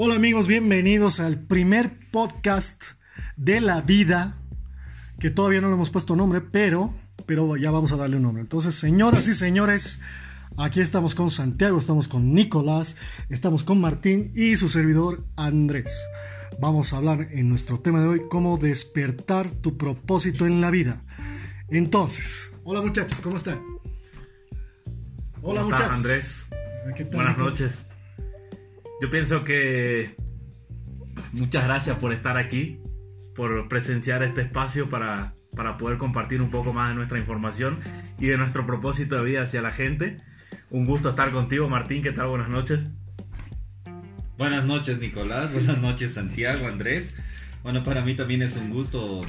Hola amigos, bienvenidos al primer podcast de la vida, que todavía no le hemos puesto nombre, pero, pero ya vamos a darle un nombre. Entonces, señoras y señores, aquí estamos con Santiago, estamos con Nicolás, estamos con Martín y su servidor Andrés. Vamos a hablar en nuestro tema de hoy cómo despertar tu propósito en la vida. Entonces, hola muchachos, ¿cómo están? Hola muchachos. Andrés? Buenas noches. Yo pienso que muchas gracias por estar aquí, por presenciar este espacio para, para poder compartir un poco más de nuestra información y de nuestro propósito de vida hacia la gente. Un gusto estar contigo, Martín. ¿Qué tal? Buenas noches. Buenas noches, Nicolás. Buenas noches, Santiago, Andrés. Bueno, para mí también es un gusto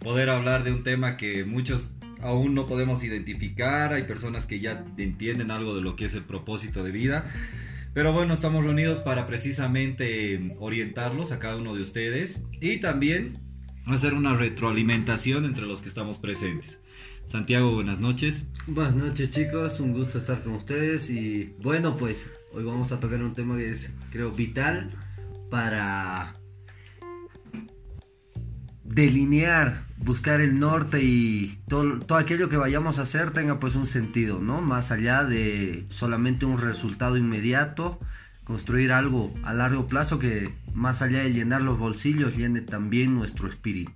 poder hablar de un tema que muchos aún no podemos identificar. Hay personas que ya entienden algo de lo que es el propósito de vida. Pero bueno, estamos reunidos para precisamente orientarlos a cada uno de ustedes y también hacer una retroalimentación entre los que estamos presentes. Santiago, buenas noches. Buenas noches chicos, un gusto estar con ustedes y bueno pues hoy vamos a tocar un tema que es creo vital para delinear, buscar el norte y todo, todo, aquello que vayamos a hacer tenga pues un sentido, ¿no? Más allá de solamente un resultado inmediato, construir algo a largo plazo que más allá de llenar los bolsillos, llene también nuestro espíritu.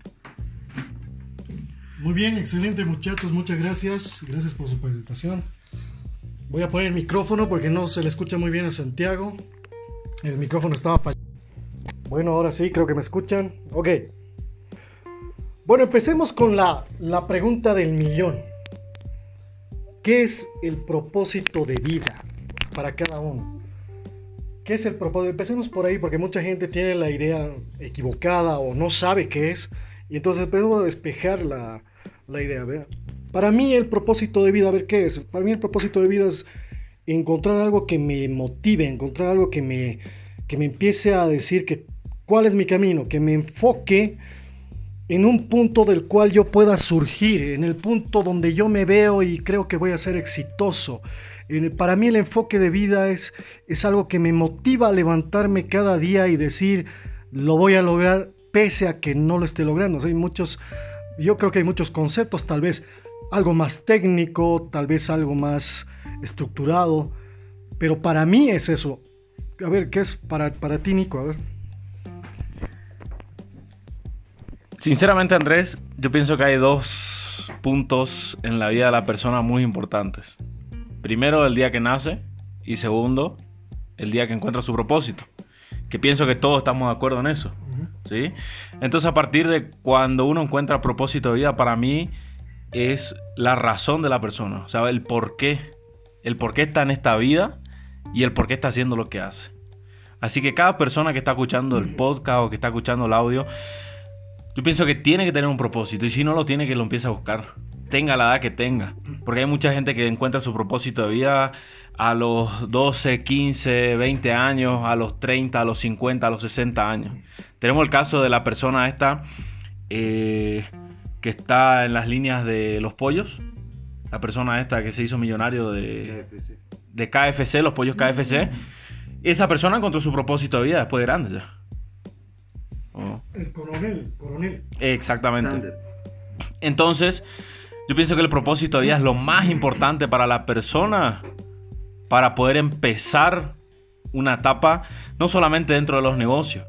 Muy bien, excelente muchachos, muchas gracias, gracias por su presentación. Voy a poner el micrófono porque no se le escucha muy bien a Santiago. El micrófono estaba fallando. Bueno, ahora sí, creo que me escuchan. Ok. Bueno, empecemos con la, la pregunta del millón. ¿Qué es el propósito de vida para cada uno? ¿Qué es el propósito? Empecemos por ahí porque mucha gente tiene la idea equivocada o no sabe qué es. Y entonces empezamos a despejar la, la idea. ¿vea? Para mí el propósito de vida, a ver qué es. Para mí el propósito de vida es encontrar algo que me motive, encontrar algo que me, que me empiece a decir que cuál es mi camino, que me enfoque en un punto del cual yo pueda surgir, en el punto donde yo me veo y creo que voy a ser exitoso. Para mí el enfoque de vida es, es algo que me motiva a levantarme cada día y decir, lo voy a lograr pese a que no lo esté logrando. hay muchos, yo creo que hay muchos conceptos, tal vez algo más técnico, tal vez algo más estructurado, pero para mí es eso. A ver, ¿qué es para, para ti, Nico? A ver. Sinceramente, Andrés, yo pienso que hay dos puntos en la vida de la persona muy importantes. Primero, el día que nace y segundo, el día que encuentra su propósito. Que pienso que todos estamos de acuerdo en eso. ¿sí? Entonces, a partir de cuando uno encuentra propósito de vida, para mí es la razón de la persona. O sea, el por qué. El por qué está en esta vida y el por qué está haciendo lo que hace. Así que cada persona que está escuchando el podcast o que está escuchando el audio, yo pienso que tiene que tener un propósito y si no lo tiene, que lo empiece a buscar. Tenga la edad que tenga. Porque hay mucha gente que encuentra su propósito de vida a los 12, 15, 20 años, a los 30, a los 50, a los 60 años. Tenemos el caso de la persona esta eh, que está en las líneas de los pollos. La persona esta que se hizo millonario de KFC, de KFC los pollos KFC. Esa persona encontró su propósito de vida después de grande ya. El coronel, coronel. Exactamente. Entonces, yo pienso que el propósito de vida es lo más importante para la persona para poder empezar una etapa, no solamente dentro de los negocios.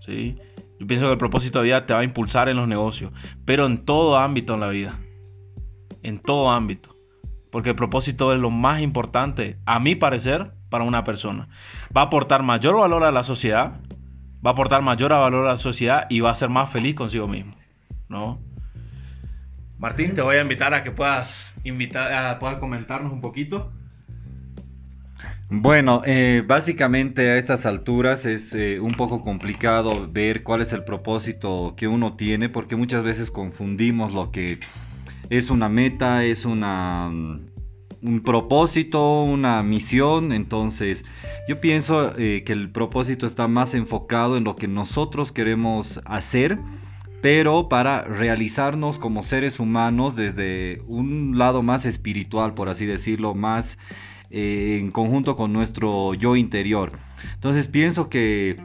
¿sí? Yo pienso que el propósito de vida te va a impulsar en los negocios, pero en todo ámbito en la vida. En todo ámbito. Porque el propósito es lo más importante, a mi parecer, para una persona. Va a aportar mayor valor a la sociedad, va a aportar mayor valor a la sociedad y va a ser más feliz consigo mismo, ¿no? Martín, te voy a invitar a que puedas, invitar, a, puedas comentarnos un poquito. Bueno, eh, básicamente a estas alturas es eh, un poco complicado ver cuál es el propósito que uno tiene porque muchas veces confundimos lo que es una meta, es una un propósito, una misión. Entonces, yo pienso eh, que el propósito está más enfocado en lo que nosotros queremos hacer, pero para realizarnos como seres humanos desde un lado más espiritual, por así decirlo, más eh, en conjunto con nuestro yo interior. Entonces pienso que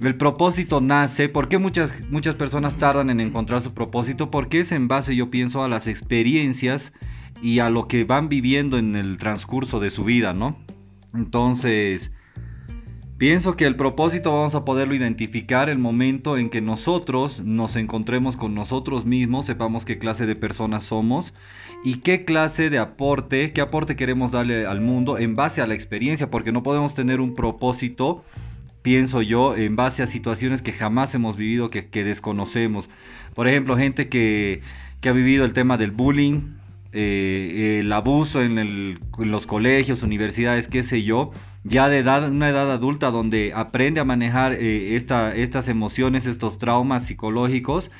el propósito nace, ¿por qué muchas, muchas personas tardan en encontrar su propósito? Porque es en base, yo pienso, a las experiencias y a lo que van viviendo en el transcurso de su vida, ¿no? Entonces, pienso que el propósito vamos a poderlo identificar el momento en que nosotros nos encontremos con nosotros mismos, sepamos qué clase de personas somos y qué clase de aporte, qué aporte queremos darle al mundo en base a la experiencia, porque no podemos tener un propósito pienso yo, en base a situaciones que jamás hemos vivido, que, desconocemos. Por ejemplo, gente que, ha vivido el tema del bullying, eh, el abuso en, los colegios, universidades, qué sé yo, ya de edad, una edad adulta donde aprende a manejar eh, estas emociones, estos traumas psicológicos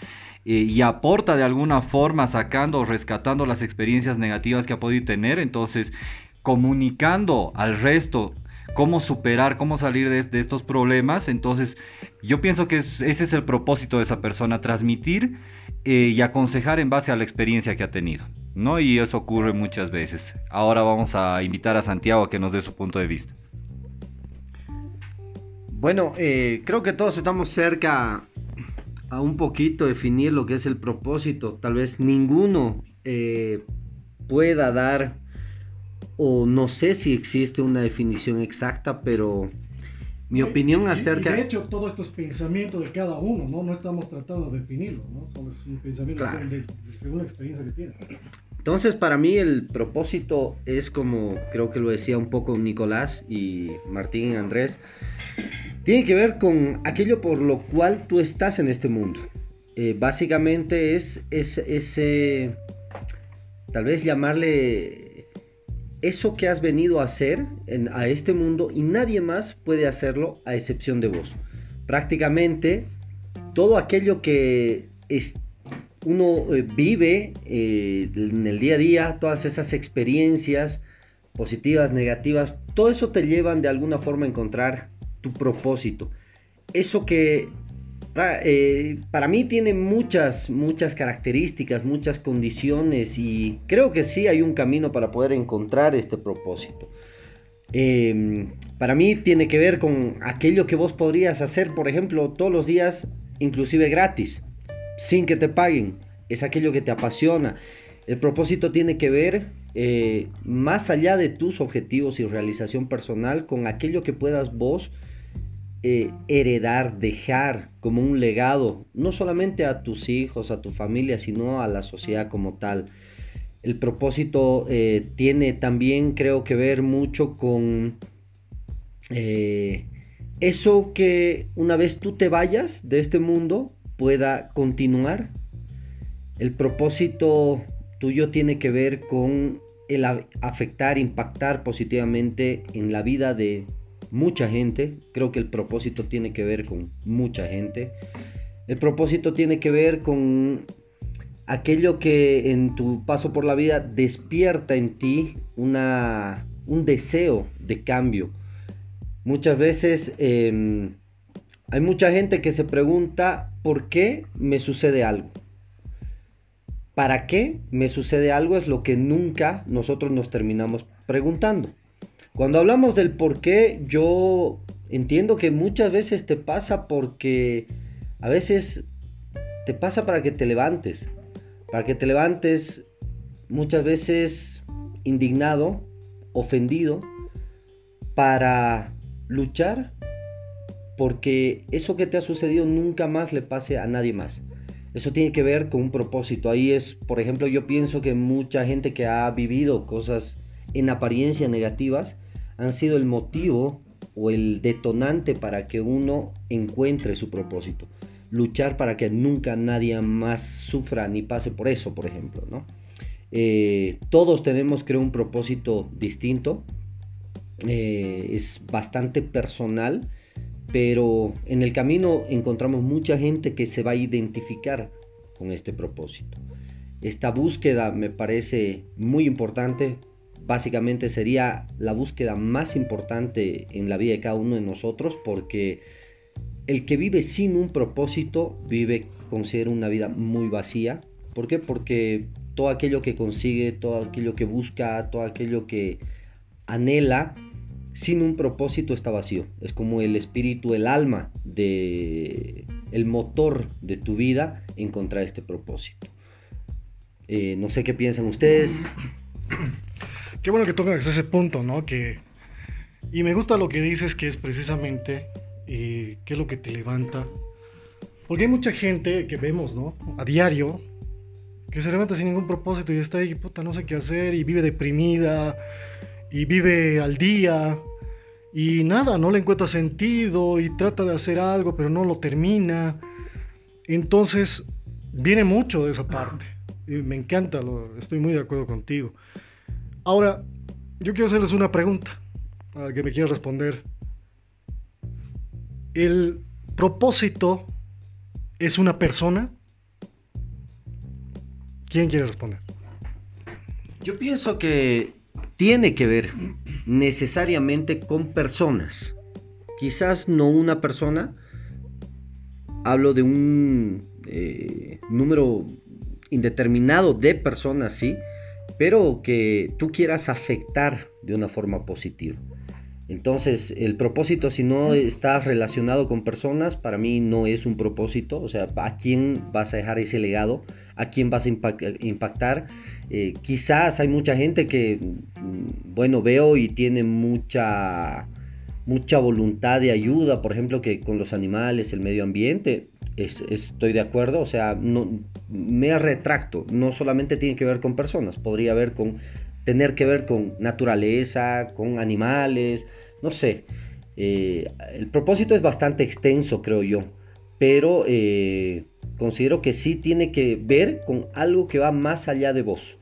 eh, y aporta de alguna forma sacando o rescatando las experiencias negativas que ha podido tener, entonces comunicando al resto cómo superar, cómo salir de, estos problemas. Entonces, yo pienso que ese es el propósito de esa persona, transmitir eh, y aconsejar en base a la experiencia que ha tenido. ¿no? Y eso ocurre muchas veces. Ahora vamos a invitar a Santiago a que nos dé su punto de vista. Bueno, eh, creo que todos estamos cerca a un poquito definir lo que es el propósito. Tal vez ninguno eh, pueda dar o no sé si existe una definición exacta, pero mi opinión acerca... de hecho, todo esto es pensamiento de cada uno, ¿no? No estamos tratando de definirlo, ¿no? Solo es un pensamiento según la experiencia que tiene. Entonces, para mí el propósito es como, creo que lo decía un poco Nicolás y Martín y Andrés, tiene que ver con aquello por lo cual tú estás en este mundo. Eh, básicamente es, es ese, tal vez llamarle eso que has venido a hacer a este mundo y nadie más puede hacerlo a excepción de vos. Prácticamente todo aquello que uno eh, vive eh, en el día a día, todas esas experiencias positivas, negativas, todo eso te llevan de alguna forma a encontrar tu propósito. Eso que eh, para mí tiene muchas, muchas características, muchas condiciones y creo que sí hay un camino para poder encontrar este propósito. Em, para mí tiene que ver con aquello que vos podrías hacer, por ejemplo, todos los días, inclusive gratis, sin que te paguen. Es aquello que te apasiona. El propósito tiene que ver eh, más allá de tus objetivos y realización personal con aquello que puedas vos eh, heredar, dejar como un legado, no solamente a tus hijos, a tu familia, sino a la sociedad como tal. El propósito eh, tiene también, creo que ver mucho con eh, eso que una vez tú te vayas de este mundo pueda continuar. El propósito tuyo tiene que ver con el afectar, impactar positivamente en la vida de mucha gente. Creo que el propósito tiene que ver con mucha gente. El propósito tiene que ver con aquello que en tu paso por la vida despierta en ti una, un deseo de cambio. Muchas veces em, hay mucha gente que se pregunta por qué me sucede algo. ¿Para qué me sucede algo? Es lo que nunca nosotros nos terminamos preguntando. Cuando hablamos del por qué, yo entiendo que muchas veces te pasa porque a veces te pasa para que te levantes. Para que te levantes muchas veces indignado, ofendido, para luchar porque eso que te ha sucedido nunca más le pase a nadie más. Eso tiene que ver con un propósito. Ahí es, por ejemplo, yo pienso que mucha gente que ha vivido cosas en apariencia negativas, han sido el motivo o el detonante para que uno encuentre su propósito. Luchar para que nunca nadie más sufra ni pase por eso, por ejemplo. ¿no? Eh, todos tenemos, creo, un propósito distinto. Eh, es bastante personal, pero en el camino encontramos mucha gente que se va a identificar con este propósito. Esta búsqueda me parece muy importante básicamente sería la búsqueda más importante en la vida de cada uno de nosotros porque el que vive sin un propósito vive, considera una vida muy vacía. ¿Por qué? Porque todo aquello que consigue, todo aquello que busca, todo aquello que anhela sin un propósito está vacío. Es como el espíritu, el alma de el motor de tu vida encontrar este propósito. Eh, no sé qué piensan ustedes. Qué bueno que tocas ese punto, ¿no? Que y me gusta lo que dices que es precisamente eh, qué es lo que te levanta. Porque hay mucha gente que vemos, ¿no? A diario que se levanta sin ningún propósito y está ahí, puta, no sé qué hacer y vive deprimida y vive al día y nada, no le encuentra sentido y trata de hacer algo pero no lo termina. Entonces, viene mucho de esa parte. Y me encanta, lo, estoy muy de acuerdo contigo. Ahora, yo quiero hacerles una pregunta a que me quiera responder. ¿El propósito es una persona? ¿Quién quiere responder? Yo pienso que tiene que ver necesariamente con personas. Quizás no una persona, hablo de un eh, número indeterminado de personas, sí, pero que tú quieras afectar de una forma positiva. Entonces, el propósito, si no está relacionado con personas, para mí no es un propósito. O sea, ¿a quién vas a dejar ese legado? ¿A quién vas a impactar? Eh, quizás hay mucha gente que, mm, bueno, veo y tiene mucha, mucha voluntad de ayuda, por ejemplo, que con los animales, el medio ambiente. Estoy de acuerdo, o sea, no, me retracto. No solamente tiene que ver con personas, podría haber con tener que ver con naturaleza, con animales, no sé. Eh, el propósito es bastante extenso, creo yo, pero eh, considero que sí tiene que ver con algo que va más allá de vos,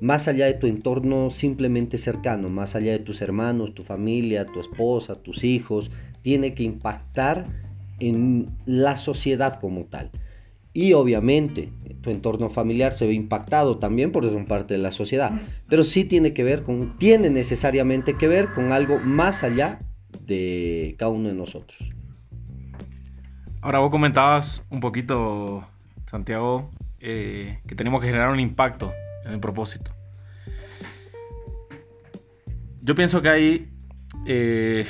más allá de tu entorno simplemente cercano, más allá de tus hermanos, tu familia, tu esposa, tus hijos, tiene que impactar en la sociedad como tal. Y obviamente tu entorno familiar se ve impactado también porque son parte de la sociedad. Pero sí tiene que ver con, tiene necesariamente que ver con algo más allá de cada uno de nosotros. Ahora vos comentabas un poquito, Santiago, eh, que tenemos que generar un impacto en el propósito. Yo pienso que hay, eh,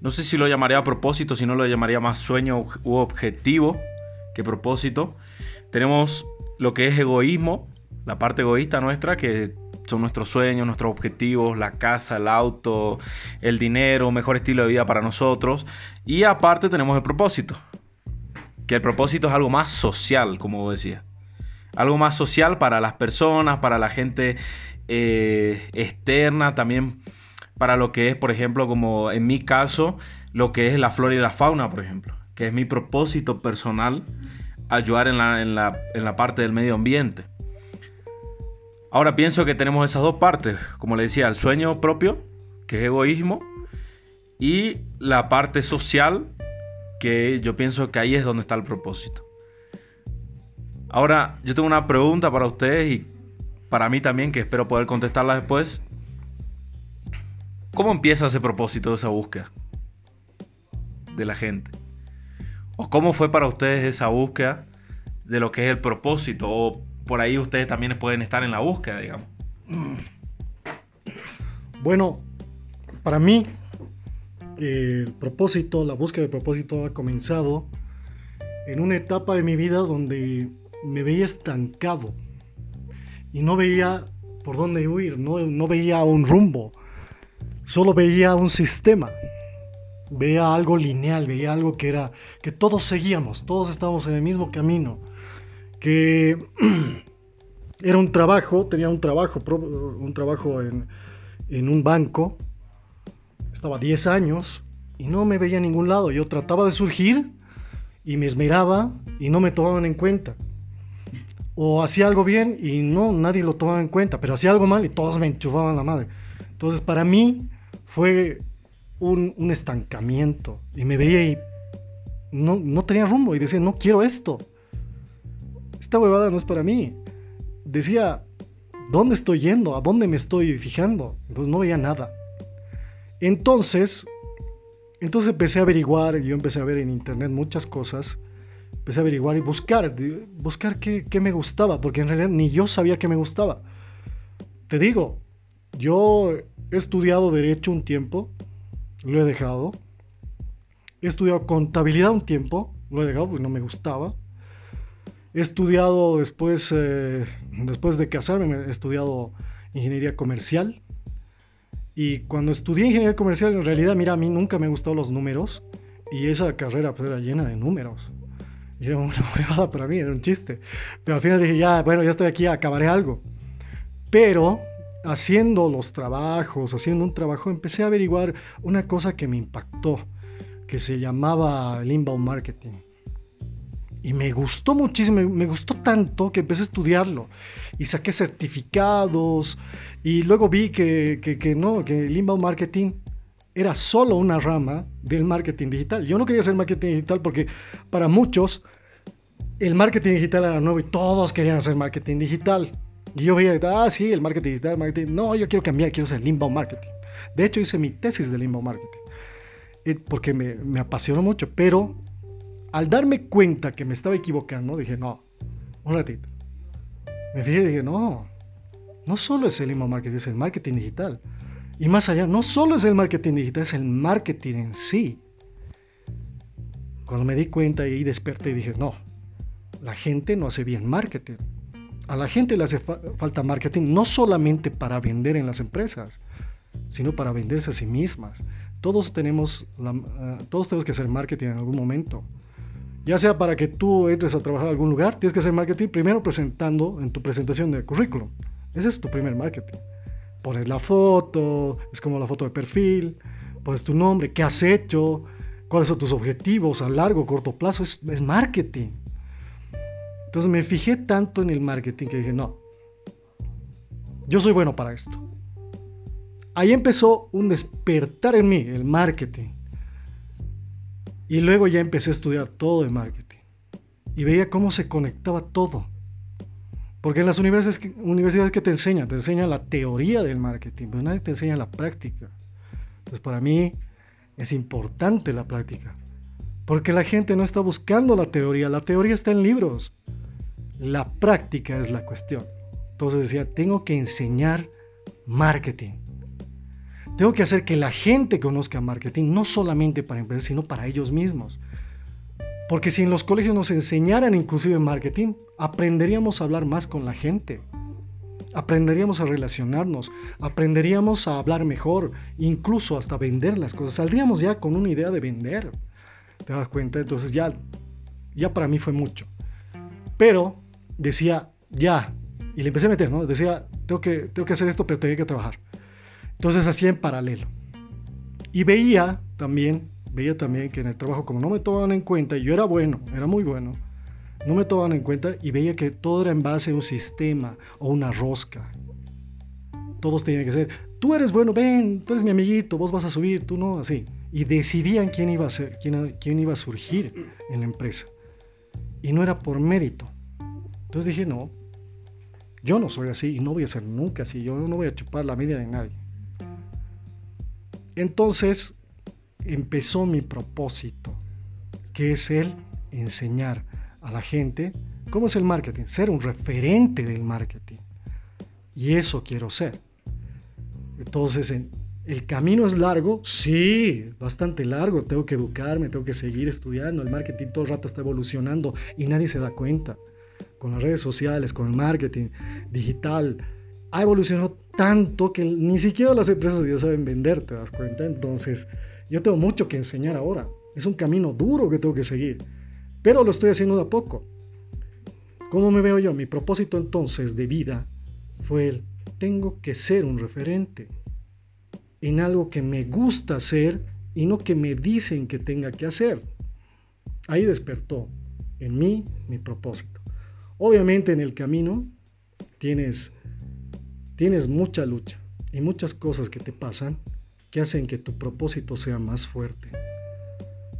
no sé si lo llamaría propósito, si no lo llamaría más sueño u objetivo que propósito. Tenemos lo que es egoísmo, la parte egoísta nuestra, que son nuestros sueños, nuestros objetivos, la casa, el auto, el dinero, mejor estilo de vida para nosotros. Y aparte tenemos el propósito, que el propósito es algo más social, como decía. Algo más social para las personas, para la gente eh, externa, también para lo que es, por ejemplo, como en mi caso, lo que es la flora y la fauna, por ejemplo que es mi propósito personal, ayudar en la, en la, parte del medio ambiente. Ahora pienso que tenemos esas dos partes, como le decía, el sueño propio, que es egoísmo, y la parte social, que yo pienso que ahí es donde está el propósito. Ahora, yo tengo una pregunta para ustedes y para mí también, que espero poder contestarla después. ¿Cómo empieza ese propósito, esa búsqueda de la gente? ¿O cómo fue para ustedes esa búsqueda de lo que es el propósito? ¿O por ahí ustedes también pueden estar en la búsqueda, digamos? Bueno, para mí el propósito, la búsqueda del propósito ha comenzado en una etapa de mi vida donde me veía estancado y no veía por dónde huir, no, no veía un rumbo, solo veía un sistema veía algo lineal, veía algo que era que todos seguíamos, todos estábamos en el mismo camino, que era un trabajo, tenía un trabajo, un trabajo en, en un banco, estaba 10 años y no me veía en ningún lado, yo trataba de surgir y me esmeraba y no me tomaban en cuenta. O hacía algo bien y no, nadie lo tomaba en cuenta, pero hacía algo mal y todos me enchufaban la madre. Entonces para mí fue un, estancamiento y me veía y no, no tenía rumbo y decía, no quiero esto. Esta huevada no es para mí. Decía, ¿dónde estoy yendo? ¿A dónde me estoy fijando? Entonces no veía nada. Entonces, entonces empecé a averiguar, yo empecé a ver en internet muchas cosas, empecé a averiguar y buscar, buscar qué, qué me gustaba, porque en realidad ni yo sabía qué me gustaba. Te digo, yo he estudiado derecho un tiempo, lo he dejado. He estudiado contabilidad un tiempo, lo he dejado porque no me gustaba. He estudiado después, eh, después de casarme, he estudiado ingeniería comercial. Y cuando estudié ingeniería comercial, en realidad, mira, a mí nunca me han gustado los números. Y esa carrera pues, era llena de números. Y era una huevada para mí, era un chiste. Pero al final dije, ya, bueno, ya estoy aquí, acabaré algo. Pero haciendo los trabajos, haciendo un trabajo, empecé a averiguar una cosa que me impactó, que se llamaba el inbound marketing. Y me gustó muchísimo, me gustó tanto que empecé a estudiarlo. Y saqué certificados. Y luego vi que, que, no, que el inbound marketing era solo una rama del marketing digital. Yo no quería hacer marketing digital porque para muchos el marketing digital era nuevo y todos querían hacer marketing digital. Y yo veía, ah, sí, el marketing digital, marketing. No, yo quiero cambiar, quiero hacer inbound marketing. De hecho, hice mi tesis de inbound marketing eh, porque me, apasionó mucho. Pero al darme cuenta que me estaba equivocando, dije, no, un ratito. Me fijé y dije, no, no solo es el inbound marketing, es el marketing digital. Y más allá, no solo es el marketing digital, es el marketing en sí. Cuando me di cuenta y desperté dije, no, la gente no hace bien marketing. A la gente le hace falta marketing no solamente para vender en las empresas, sino para venderse a sí mismas. Todos tenemos, eh, todos tenemos que hacer marketing en algún momento. Ya sea para que tú entres a trabajar en algún lugar, tienes que hacer marketing primero presentando en tu presentación de currículum. Ese es tu primer marketing pones la foto, es como la foto de perfil, pones tu nombre, qué has hecho, cuáles son tus objetivos a largo corto plazo, es, es marketing. Entonces me fijé tanto en el marketing que dije, no, yo soy bueno para esto. Ahí empezó un despertar en mí, el marketing. Y luego ya empecé a estudiar todo de marketing. Y veía cómo se conectaba todo. Porque en las universidades, universidades que te enseñan, te enseñan la teoría del marketing, pero nadie te enseña la práctica. Entonces para mí es importante la práctica. Porque la gente no está buscando la teoría, la teoría está en libros. La práctica es la cuestión. Entonces decía, tengo que enseñar marketing. Tengo que hacer que la gente conozca marketing, no solamente para empresas, sino para ellos mismos. Porque si en los colegios nos enseñaran inclusive marketing, aprenderíamos a hablar más con la gente. Aprenderíamos a relacionarnos, aprenderíamos a hablar mejor, incluso hasta vender las cosas. Saldríamos ya con una idea de vender. ¿Te das cuenta? Entonces ya, ya para mí fue mucho. Pero decía, ya, y le empecé a meter, ¿no? Decía, tengo que, tengo que hacer esto, pero tengo que trabajar. Entonces hacía en paralelo. Y veía también veía también que en el trabajo, como no me tomaban en cuenta, y yo era bueno, era muy bueno, no me tomaban en cuenta y veía que todo era en base a un sistema o una rosca. Todos tenían que ser, tú eres bueno, ven, tú eres mi amiguito, vos vas a subir, tú no, así. Y decidían quién iba a ser, quién, quién iba a surgir en la empresa. Y no era por mérito. Entonces dije, no, yo no soy así y no voy a ser nunca así, yo no voy a chupar la media de nadie. Entonces empezó mi propósito, que es el enseñar a la gente cómo es el marketing, ser un referente del marketing. Y eso quiero ser. Entonces, ¿el camino es largo? Sí, bastante largo. Tengo que educarme, tengo que seguir estudiando. El marketing todo el rato está evolucionando y nadie se da cuenta. Con las redes sociales, con el marketing digital, ha evolucionado tanto que ni siquiera las empresas ya saben vender, ¿te das cuenta? Entonces, yo tengo mucho que enseñar ahora. Es un camino duro que tengo que seguir. Pero lo estoy haciendo de a poco. ¿Cómo me veo yo? Mi propósito entonces de vida fue el, tengo que ser un referente en algo que me gusta hacer y no que me dicen que tenga que hacer. Ahí despertó en mí mi propósito. Obviamente en el camino tienes, tienes mucha lucha y muchas cosas que te pasan que hacen que tu propósito sea más fuerte.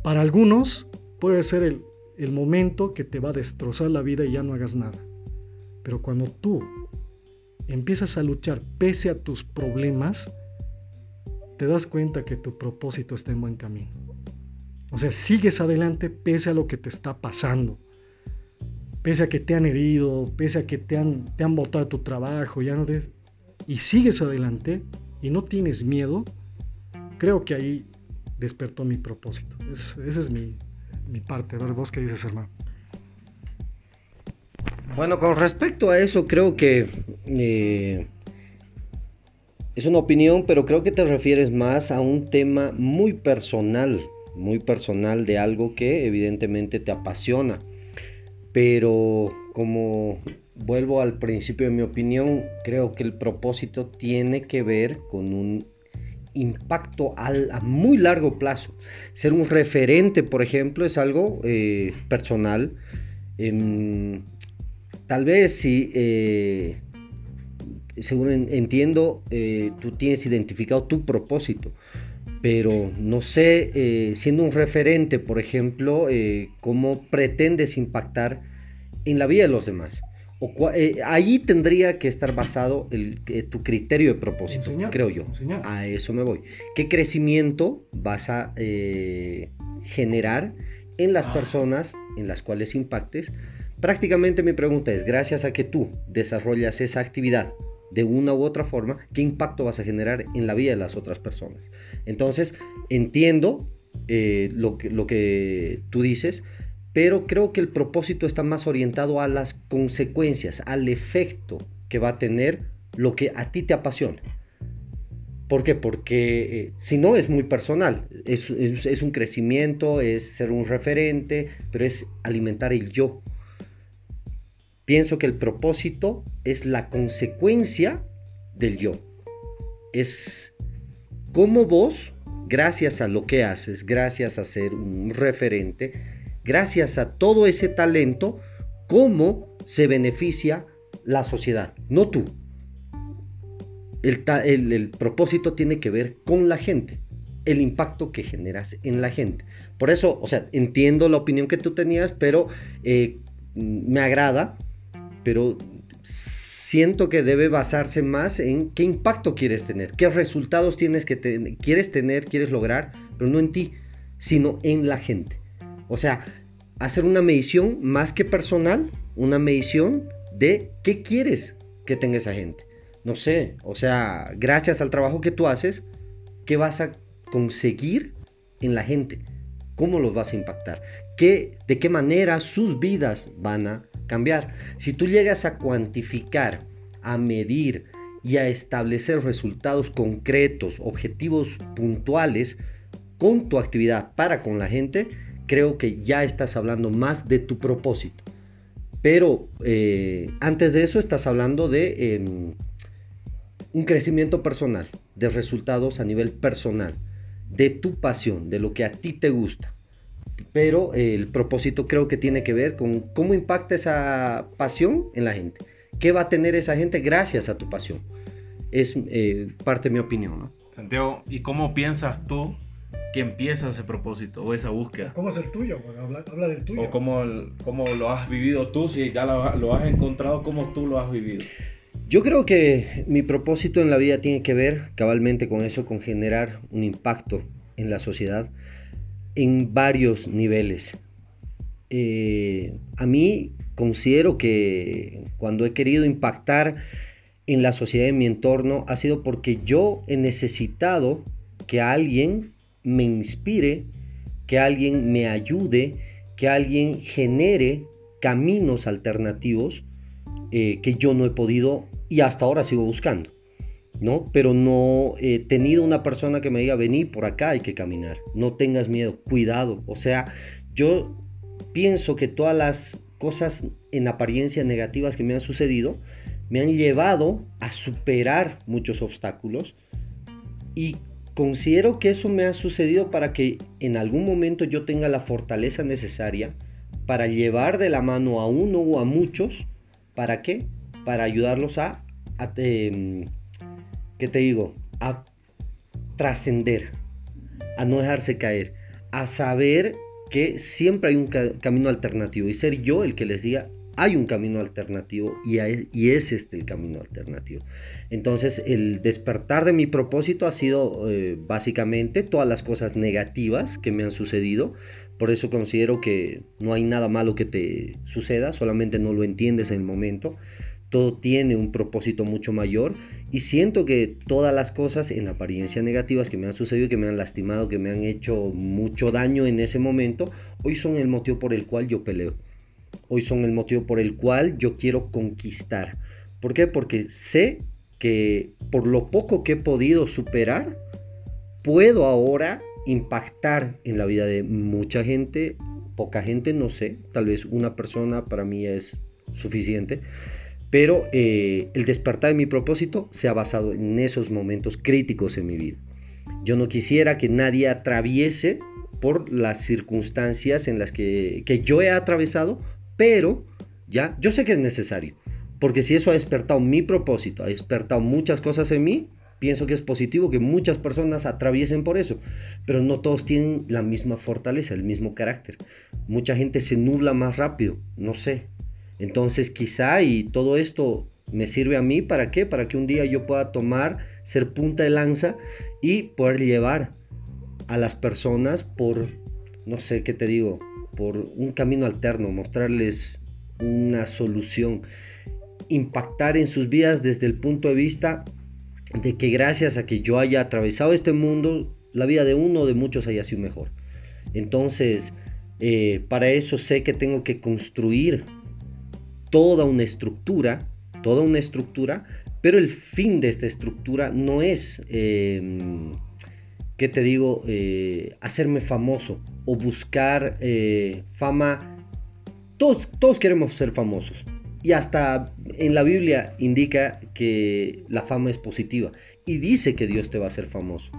Para algunos puede ser el, el momento que te va a destrozar la vida y ya no hagas nada. Pero cuando tú empiezas a luchar pese a tus problemas, te das cuenta que tu propósito está en buen camino. O sea, sigues adelante pese a lo que te está pasando. Pese a que te han herido, pese a que te han, te han botado tu trabajo, ya no y sigues adelante y no tienes miedo, creo que ahí despertó mi propósito. Es, esa es mi, mi parte. A ver, vos qué dices, hermano. Bueno, con respecto a eso, creo que eh, es una opinión, pero creo que te refieres más a un tema muy personal, muy personal de algo que evidentemente te apasiona. Pero como vuelvo al principio de mi opinión, creo que el propósito tiene que ver con un impacto a muy largo plazo. Ser un referente, por ejemplo, es algo eh, personal. Tal vez si, eh, según entiendo, eh, tú tienes identificado tu propósito, pero no sé, eh, siendo un referente, por ejemplo, cómo pretendes impactar en la vida de los demás. O ahí tendría que estar basado el, tu criterio de propósito, creo yo. A eso me voy. ¿Qué crecimiento vas a generar en las ah. personas en las cuales impactes? Prácticamente mi pregunta es, gracias a que tú desarrollas esa actividad de una u otra forma, ¿qué impacto vas a generar en la vida de las otras personas? Entonces, entiendo eh, lo, que, tú dices, pero creo que el propósito está más orientado a las consecuencias, al efecto que va a tener lo que a ti te apasiona. ¿Por qué? Porque eh, si no es muy personal, es, es, un crecimiento, es ser un referente, pero es alimentar el yo. Pienso que el propósito es la consecuencia del yo. Es como vos, gracias a lo que haces, gracias a ser un referente, gracias a todo ese talento, cómo se beneficia la sociedad, no tú. El, propósito tiene que ver con la gente, el impacto que generas en la gente. Por eso, o sea, entiendo la opinión que tú tenías, pero eh, me agrada pero siento que debe basarse más en qué impacto quieres tener, qué resultados tienes que quieres tener, quieres lograr, pero no en ti, sino en la gente. O sea, hacer una medición más que personal, una medición de qué quieres que tenga esa gente. No sé, o sea, gracias al trabajo que tú haces, ¿qué vas a conseguir en la gente? ¿Cómo los vas a impactar? ¿Qué, ¿De qué manera sus vidas van a cambiar. Si tú llegas a cuantificar, a medir y a establecer resultados concretos, objetivos puntuales con tu actividad para con la gente, creo que ya estás hablando más de tu propósito. Pero eh, antes de eso estás hablando de em, un crecimiento personal, de resultados a nivel personal, de tu pasión, de lo que a ti te gusta pero el propósito creo que tiene que ver con cómo impacta esa pasión en la gente. ¿Qué va a tener esa gente gracias a tu pasión? Es eh, parte de mi opinión. ¿no? Santiago, ¿y cómo piensas tú que empieza ese propósito o esa búsqueda? ¿Cómo es el tuyo? Habla, habla, del tuyo. O cómo, cómo, lo has vivido tú, si ya lo, lo has encontrado, cómo tú lo has vivido. Yo creo que mi propósito en la vida tiene que ver cabalmente con eso, con generar un impacto en la sociedad en varios niveles. Eh, a mí considero que cuando he querido impactar en la sociedad de mi entorno ha sido porque yo he necesitado que alguien me inspire, que alguien me ayude, que alguien genere caminos alternativos eh, que yo no he podido y hasta ahora sigo buscando. ¿No? Pero no he tenido una persona que me diga, vení por acá, hay que caminar, no tengas miedo, cuidado. O sea, yo pienso que todas las cosas en apariencia negativas que me han sucedido me han llevado a superar muchos obstáculos y considero que eso me ha sucedido para que en algún momento yo tenga la fortaleza necesaria para llevar de la mano a uno o a muchos, ¿para qué? Para ayudarlos a, em, ¿qué te digo? A trascender, a no dejarse caer, a saber que siempre hay un camino alternativo y ser yo el que les diga, hay un camino alternativo y, y, es este el camino alternativo. Entonces el despertar de mi propósito ha sido eh, básicamente todas las cosas negativas que me han sucedido. Por eso considero que no hay nada malo que te suceda, solamente no lo entiendes en el momento todo tiene un propósito mucho mayor Y siento que todas las cosas en apariencia negativas que me han sucedido, que me han lastimado, que me han hecho mucho daño en ese momento, hoy son el motivo por el cual yo peleo. Hoy son el motivo por el cual yo quiero conquistar. ¿Por qué? Porque sé que por lo poco que he podido superar, puedo ahora impactar en la vida de mucha gente, poca gente, no sé, tal vez una persona para mí es suficiente, pero eh, el despertar de mi propósito se ha basado en esos momentos críticos en mi vida. Yo no quisiera que nadie atraviese por las circunstancias en las que, que yo he atravesado, pero ya, yo sé que es necesario, porque si eso ha despertado mi propósito, ha despertado muchas cosas en mí, pienso que es positivo que muchas personas atraviesen por eso, pero no todos tienen la misma fortaleza, el mismo carácter. Mucha gente se nubla más rápido, no sé. Entonces quizá y todo esto me sirve a mí para qué? Para que un día yo pueda tomar, ser punta de lanza y poder llevar a las personas por, no sé qué te digo, por un camino alterno, mostrarles una solución, impactar en sus vidas desde el punto de vista de que gracias a que yo haya atravesado este mundo, la vida de uno de muchos haya sido mejor. Entonces, eh, para eso sé que tengo que construir toda una estructura, toda una estructura, pero el fin de esta estructura no es, eh, ¿qué te digo?, eh, hacerme famoso o buscar eh, fama. Todos, todos queremos ser famosos, y hasta en la Biblia indica que la fama es positiva y dice que Dios te va a hacer famoso.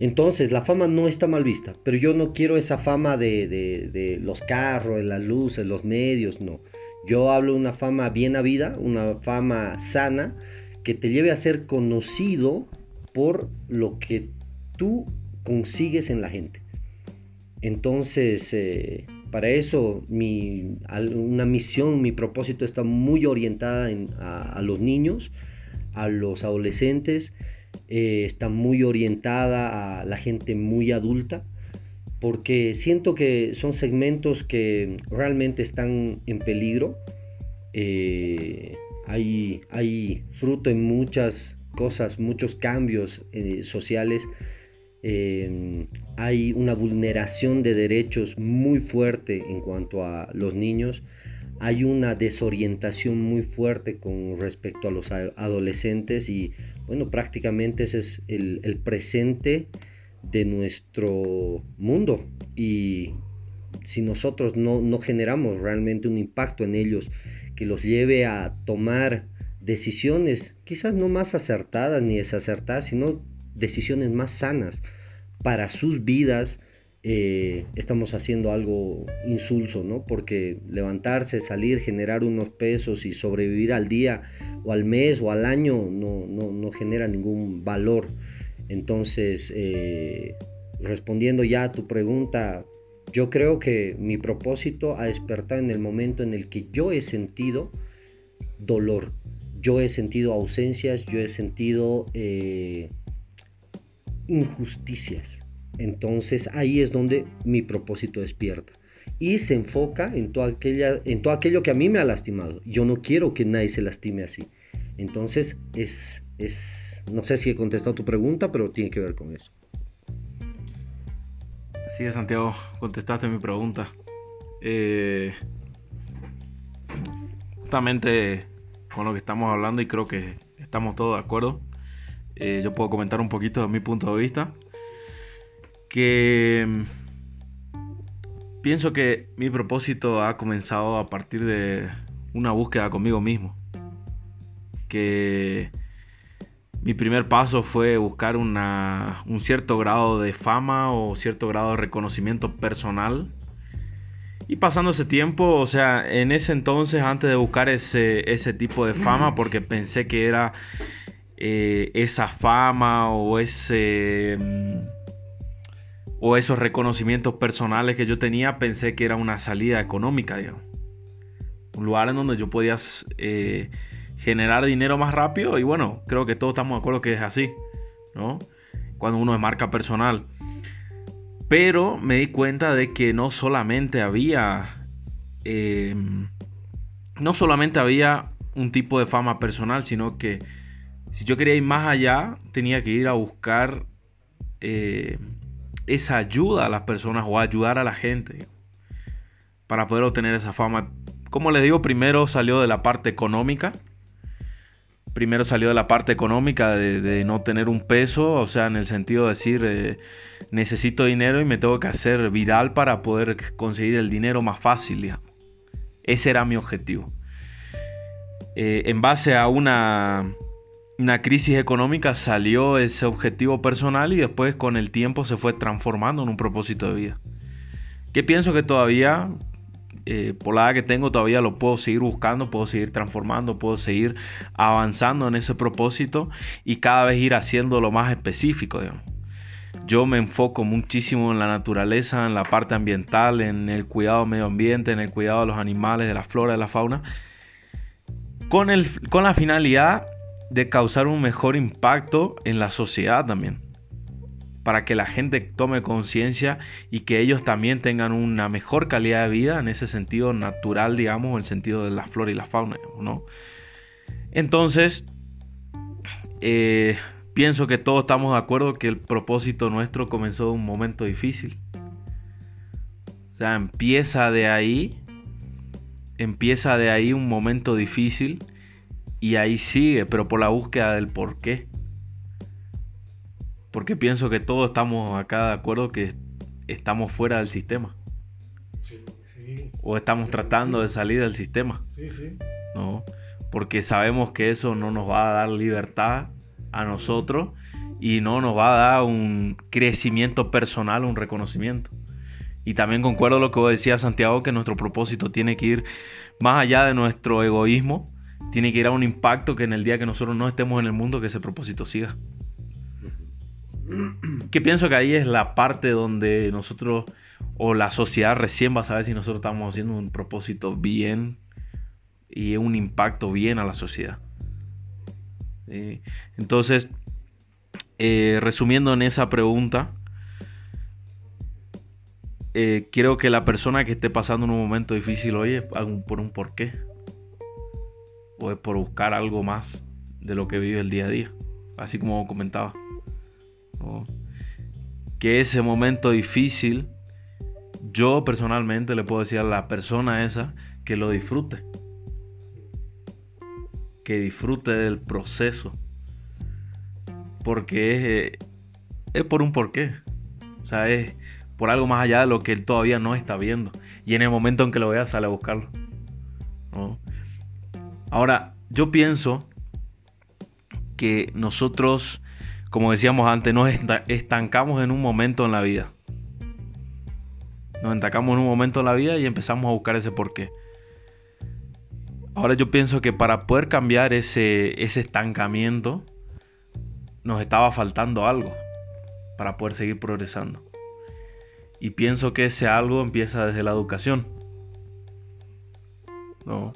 Entonces, la fama no está mal vista, pero yo no quiero esa fama de, los carros, de las luces, los medios, no. Yo hablo de una fama bien habida, una fama sana, que te lleve a ser conocido por lo que tú consigues en la gente. Entonces, eh, para eso mi, una misión, mi propósito está muy orientada a, los niños, a los adolescentes, eh, está muy orientada a la gente muy adulta, porque siento que son segmentos que realmente están en peligro. Eh, hay, fruto en muchas cosas, muchos cambios eh, sociales Em, hay una vulneración de derechos muy fuerte en cuanto a los niños. Hay una desorientación muy fuerte con respecto a los adolescentes y bueno, prácticamente ese es el, presente de nuestro mundo. Y si nosotros no, no generamos realmente un impacto en ellos que los lleve a tomar decisiones, quizás no más acertadas ni desacertadas, sino decisiones más sanas para sus vidas, eh, estamos haciendo algo insulso, ¿no? Porque levantarse, salir, generar unos pesos y sobrevivir al día o al mes o al año no, no, genera ningún valor. Entonces, eh, respondiendo ya a tu pregunta, yo creo que mi propósito ha despertado en el momento en el que yo he sentido dolor, yo he sentido ausencias, yo he sentido eh, injusticias. Entonces ahí es donde mi propósito despierta. Y se enfoca en todo, en todo aquello que a mí me ha lastimado. Yo no quiero que nadie se lastime así. Entonces es, es, no sé si he contestado tu pregunta, pero tiene que ver con eso. Sí, Santiago, contestaste mi pregunta. Eh, justamente con lo que estamos hablando y creo que estamos todos de acuerdo. Eh, yo puedo comentar un poquito de mi punto de vista. Que mm, pienso que mi propósito ha comenzado a partir de una búsqueda conmigo mismo. Que mi primer paso fue buscar un cierto grado de fama o cierto grado de reconocimiento personal. Y pasando ese tiempo, o sea, en ese entonces, antes de buscar ese, ese tipo de fama, porque pensé que era eh, esa fama o ese mm, o esos reconocimientos personales que yo tenía, pensé que era una salida económica, Un lugar en donde yo podía eh, generar dinero más rápido y bueno, creo que todos estamos de acuerdo que es así, ¿no? Cuando uno es marca personal. Pero me di cuenta de que no solamente había... Em, no solamente había un tipo de fama personal, sino que si yo quería ir más allá, tenía que ir a buscar eh, esa ayuda a las personas o ayudar a la gente para poder obtener esa fama. Como les digo, primero salió de la parte económica. Primero salió de la parte económica de, no tener un peso, o sea, en el sentido de decir, eh, necesito dinero y me tengo que hacer viral para poder conseguir el dinero más fácil. Ese era mi objetivo. Eh, en base a una una crisis económica salió ese objetivo personal y después con el tiempo se fue transformando en un propósito de vida. Que pienso que todavía, eh, por la edad que tengo, todavía lo puedo seguir buscando, puedo seguir transformando, puedo seguir avanzando en ese propósito y cada vez ir haciendo más específico. Yo me enfoco muchísimo en la naturaleza, en la parte ambiental, en el cuidado del medio ambiente, en el cuidado de los animales, de la flora, de la fauna, con, el, con la finalidad de causar un mejor impacto en la sociedad también. Para que la gente tome conciencia y que ellos también tengan una mejor calidad de vida en ese sentido natural, digamos, en el sentido de la flora y la fauna, ¿no? Entonces, eh, pienso que todos estamos de acuerdo que el propósito nuestro comenzó de un momento difícil. O sea, empieza de ahí, empieza de ahí un momento difícil y ahí sigue, pero por la búsqueda del por qué. Porque pienso que todos estamos acá de acuerdo que estamos fuera del sistema. Sí, sí. O estamos tratando de salir del sistema. Sí, sí. ¿no? Porque sabemos que eso no nos va a dar libertad a nosotros y no nos va a dar un crecimiento personal, un reconocimiento. Y también concuerdo lo que decía Santiago, que nuestro propósito tiene que ir más allá de nuestro egoísmo tiene que ir a un impacto que en el día que nosotros no estemos en el mundo, que ese propósito siga. Que pienso que ahí es la parte donde nosotros o la sociedad recién va a saber si nosotros estamos haciendo un propósito bien y un impacto bien a la sociedad. entonces, eh, resumiendo en esa pregunta, eh, creo que la persona que esté pasando un momento difícil hoy es por un porqué o es por buscar algo más de lo que vive el día a día, así como comentaba. Que ese momento difícil, yo personalmente le puedo decir a la persona esa que lo disfrute, que disfrute del proceso, porque es, es por un porqué, o sea, es por algo más allá de lo que él todavía no está viendo, y en el momento en que lo vea sale a buscarlo. ¿no? Ahora, yo pienso que nosotros, como decíamos antes, nos estancamos en un momento en la vida. Nos estancamos en un momento en la vida y empezamos a buscar ese porqué. Ahora yo pienso que para poder cambiar ese, ese estancamiento, nos estaba faltando algo para poder seguir progresando. Y pienso que ese algo empieza desde la educación. ¿no?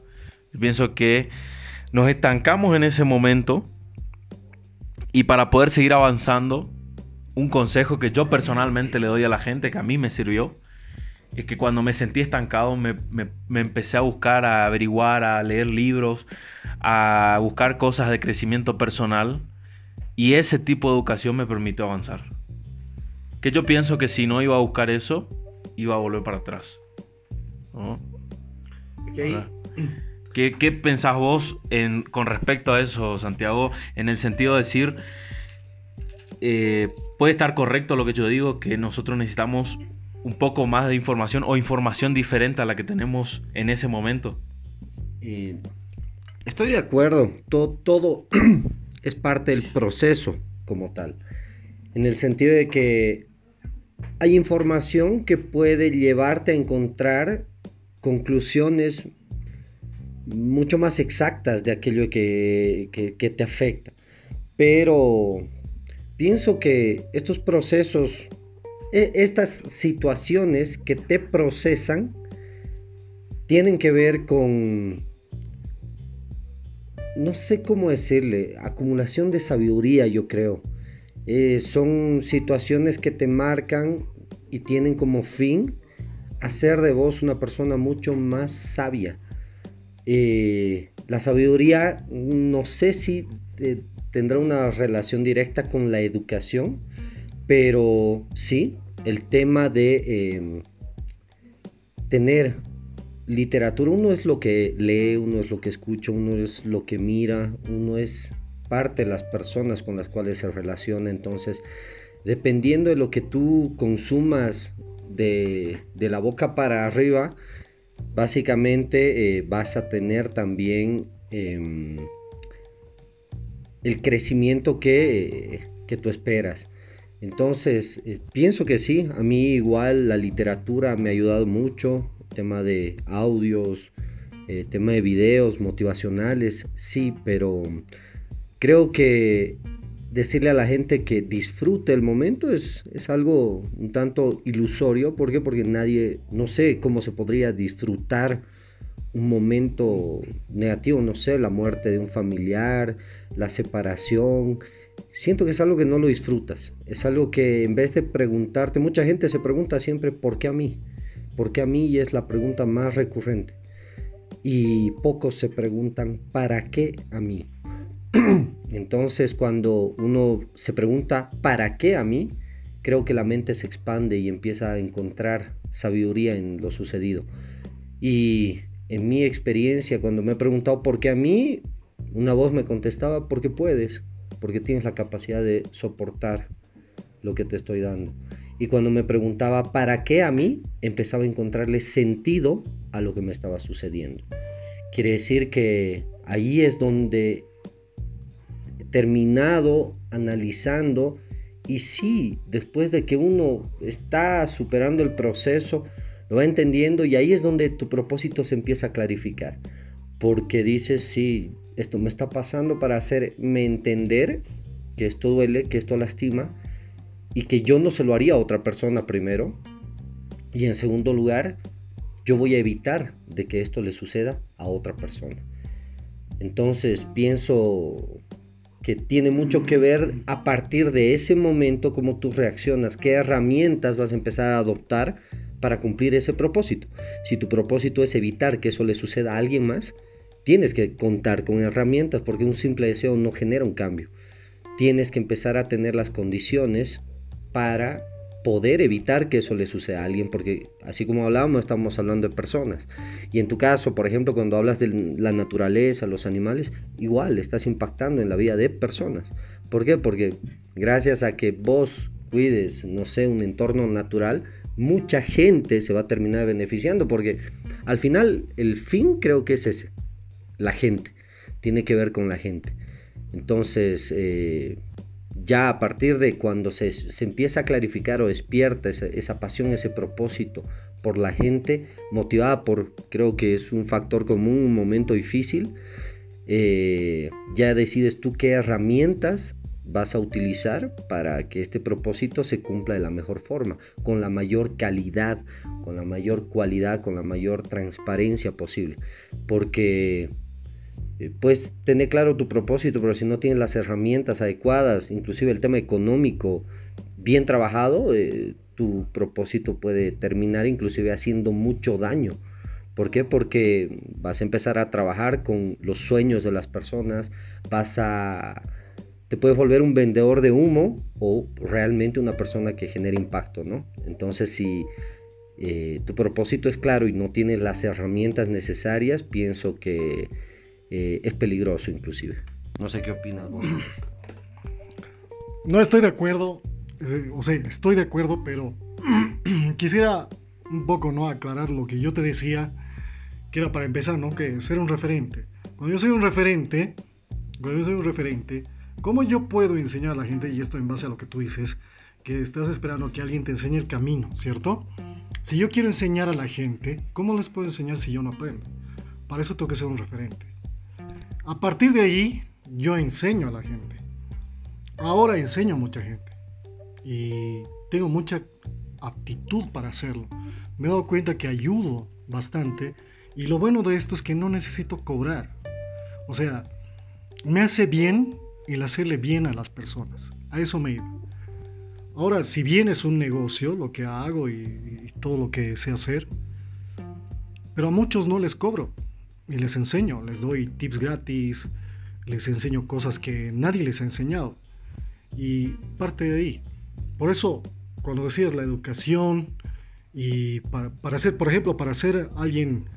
Pienso que nos estancamos en ese momento y para poder seguir avanzando, un consejo que yo personalmente le doy a la gente, que a mí me sirvió, es que cuando me sentí estancado me, empecé a buscar, a averiguar, a leer libros, a buscar cosas de crecimiento personal y ese tipo de educación me permitió avanzar. Que yo pienso que si no iba a buscar eso, iba a volver para atrás. ¿Qué, pensás vos con respecto a eso, Santiago? En el sentido de decir, eh, puede estar correcto lo que yo digo, que nosotros necesitamos un poco más de información o información diferente a la que tenemos en ese momento. estoy de acuerdo, todo es parte del proceso como tal, en el sentido de que hay información que puede llevarte a encontrar conclusiones mucho más exactas de aquello que, te afecta. Pero pienso que estos procesos, e, estas situaciones que te procesan, tienen que ver con, no sé cómo decirle, acumulación de sabiduría, yo creo. Eh, son situaciones que te marcan y tienen como fin hacer de vos una persona mucho más sabia, eh, la sabiduría, no sé si tendrá una relación directa con la educación, pero sí, el tema de em, tener literatura, uno es lo que lee, uno es lo que escucha, uno es lo que mira, uno es parte de las personas con las cuales se relaciona, entonces dependiendo de lo que tú consumas de, la boca para arriba, básicamente eh, vas a tener también em, el crecimiento que, que, tú esperas. Entonces, eh, pienso que sí, a mí igual la literatura me ha ayudado mucho, tema de audios, eh, tema de videos motivacionales, sí, pero creo que decirle a la gente que disfrute el momento es, es algo un tanto ilusorio. ¿Por qué? Porque nadie, no sé cómo se podría disfrutar un momento negativo, no sé, la muerte de un familiar, la separación. Siento que es algo que no lo disfrutas. Es algo que en vez de preguntarte, mucha gente se pregunta siempre, ¿por qué a mí? ¿Por qué a mí? Y es la pregunta más recurrente. Y pocos se preguntan, ¿para qué a mí? Entonces cuando uno se pregunta, ¿para qué a mí? Creo que la mente se expande y empieza a encontrar sabiduría en lo sucedido. Y en mi experiencia, cuando me he preguntado por qué a mí, una voz me contestaba, porque puedes, porque tienes la capacidad de soportar lo que te estoy dando. Y cuando me preguntaba para qué a mí, empezaba a encontrarle sentido a lo que me estaba sucediendo. Quiere decir que ahí es donde terminado analizando y sí, después de que uno está superando el proceso, lo va entendiendo y ahí es donde tu propósito se empieza a clarificar. Porque dices, sí, esto me está pasando para hacerme entender que esto duele, que esto lastima y que yo no se lo haría a otra persona primero. Y en segundo lugar, yo voy a evitar de que esto le suceda a otra persona. Entonces pienso que tiene mucho que ver a partir de ese momento cómo tú reaccionas, qué herramientas vas a empezar a adoptar para cumplir ese propósito. Si tu propósito es evitar que eso le suceda a alguien más, tienes que contar con herramientas porque un simple deseo no genera un cambio. Tienes que empezar a tener las condiciones para poder evitar que eso le suceda a alguien, porque así como hablábamos, estamos hablando de personas. Y en tu caso, por ejemplo, cuando hablas de la naturaleza, los animales, igual estás impactando en la vida de personas. ¿Por qué? Porque gracias a que vos cuides, no sé, un entorno natural, mucha gente se va a terminar beneficiando, porque al final el fin creo que es ese, la gente, tiene que ver con la gente. Entonces, eh, ya a partir de cuando se, empieza a clarificar o despierta esa, pasión, ese propósito por la gente, motivada por, creo que es un factor común, un momento difícil, eh, ya decides tú qué herramientas vas a utilizar para que este propósito se cumpla de la mejor forma, con la mayor calidad, con la mayor cualidad, con la mayor transparencia posible. Porque puedes tener claro tu propósito, pero si no tienes las herramientas adecuadas, inclusive el tema económico bien trabajado, eh, tu propósito puede terminar inclusive haciendo mucho daño. ¿Por qué? Porque vas a empezar a trabajar con los sueños de las personas, vas a... te puedes volver un vendedor de humo o realmente una persona que genere impacto, ¿no? Entonces si eh, tu propósito es claro y no tienes las herramientas necesarias, pienso que eh, es peligroso inclusive. No sé qué opinas vos. No estoy de acuerdo, o sea, estoy de acuerdo, pero quisiera un poco no aclarar lo que yo te decía, que era para empezar, ¿no? Que ser un referente. Cuando yo soy un referente, cuando yo soy un referente, ¿cómo yo puedo enseñar a la gente, y esto en base a lo que tú dices, que estás esperando que alguien te enseñe el camino, ¿cierto? Si yo quiero enseñar a la gente, ¿cómo les puedo enseñar si yo no aprendo? Para eso tengo que ser un referente. A partir de ahí, yo enseño a la gente. Ahora enseño a mucha gente. Y tengo mucha aptitud para hacerlo. Me he dado cuenta que ayudo bastante. Y lo bueno de esto es que no necesito cobrar. O sea, me hace bien el hacerle bien a las personas. A eso me iba. Ahora, si bien es un negocio lo que hago y, y, todo lo que sé hacer, pero a muchos no les cobro y les enseño, les doy tips gratis, les enseño cosas que nadie les ha enseñado. Y parte de ahí. Por eso, cuando decías la educación, y para, para ser, por ejemplo, para ser alguien,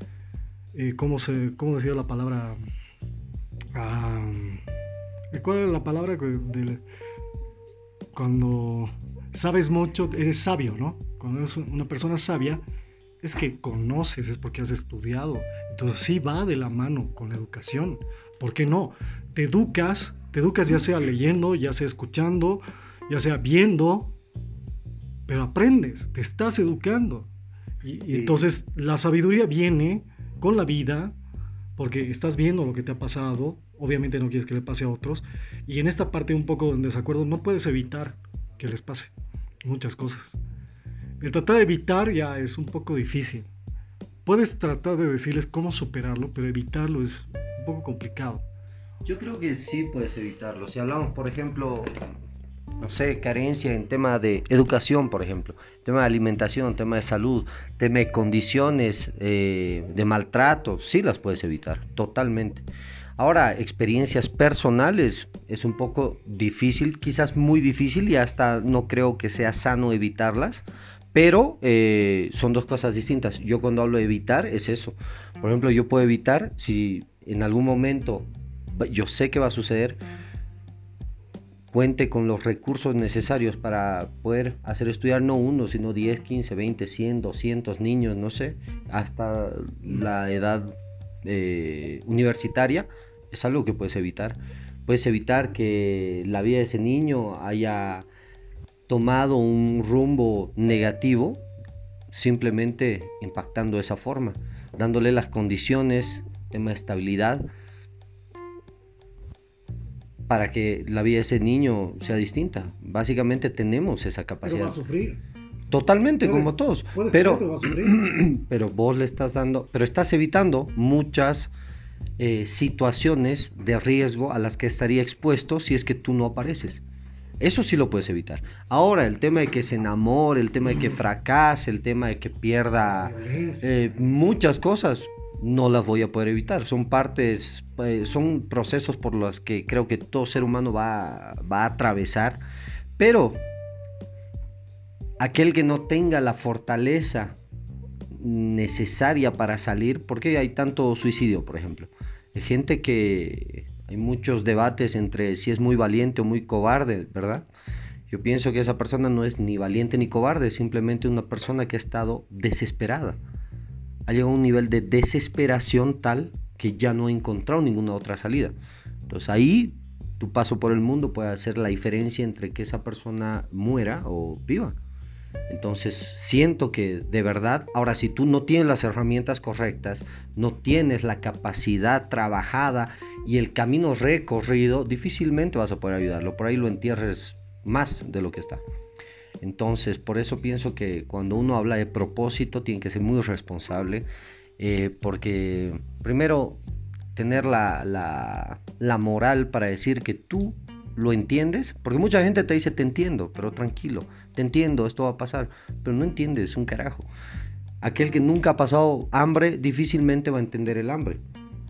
eh, ¿cómo, se, ¿cómo decía la palabra? Ah, ¿Cuál es la palabra de, cuando sabes mucho, eres sabio, ¿no? Cuando eres una persona sabia, es que conoces, es porque has estudiado. Entonces sí va de la mano con la educación. ¿Por qué no? Te educas, te educas ya sea leyendo, ya sea escuchando, ya sea viendo, pero aprendes, te estás educando. Y, entonces la sabiduría viene con la vida, porque estás viendo lo que te ha pasado, obviamente no quieres que le pase a otros, y en esta parte un poco en desacuerdo no puedes evitar que les pase muchas cosas. El tratar de evitar ya es un poco difícil. Puedes tratar de decirles cómo superarlo, pero evitarlo es un poco complicado. Yo creo que sí puedes evitarlo. Si hablamos, por ejemplo, no sé, carencia en tema de educación, por ejemplo, tema de alimentación, tema de salud, tema de condiciones eh, de maltrato, sí las puedes evitar, totalmente. Ahora, experiencias personales es un poco difícil, quizás muy difícil y hasta no creo que sea sano evitarlas, pero eh, son dos cosas distintas. Yo cuando hablo de evitar es eso. Por ejemplo, yo puedo evitar si en algún momento yo sé que va a suceder, cuente con los recursos necesarios para poder hacer estudiar no uno, sino 10, 15, 20, 100, 200 niños, no sé, hasta la edad eh, universitaria, es algo que puedes evitar. Puedes evitar que la vida de ese niño haya tomado un rumbo negativo simplemente impactando de esa forma, dándole las condiciones, tema de estabilidad, para que la vida de ese niño sea distinta. Básicamente tenemos esa capacidad. Pero va a sufrir. Totalmente, como todos. Pero, pero vos le estás dando, pero estás evitando muchas eh, situaciones de riesgo a las que estaría expuesto si es que tú no apareces. Eso sí lo puedes evitar. Ahora, el tema de que se enamore, el tema de que fracase, el tema de que pierda eh, muchas cosas, no las voy a poder evitar. Son partes, eh, son procesos por los que creo que todo ser humano va, va a atravesar. Pero aquel que no tenga la fortaleza necesaria para salir, porque hay tanto suicidio, por ejemplo. Hay gente que hay muchos debates entre si es muy valiente o muy cobarde, ¿verdad? Yo pienso que esa persona no es ni valiente ni cobarde, simplemente una persona que ha estado desesperada ha llegado a un nivel de desesperación tal que ya no ha encontrado ninguna otra salida. Entonces ahí tu paso por el mundo puede hacer la diferencia entre que esa persona muera o viva. Entonces siento que de verdad, ahora si tú no tienes las herramientas correctas, no tienes la capacidad trabajada y el camino recorrido, difícilmente vas a poder ayudarlo. Por ahí lo entierres más de lo que está. Entonces, por eso pienso que cuando uno habla de propósito tiene que ser muy responsable, eh, porque primero tener la, la, moral para decir que tú lo entiendes, porque mucha gente te dice te entiendo, pero tranquilo, te entiendo, esto va a pasar, pero no entiendes un carajo. Aquel que nunca ha pasado hambre difícilmente va a entender el hambre.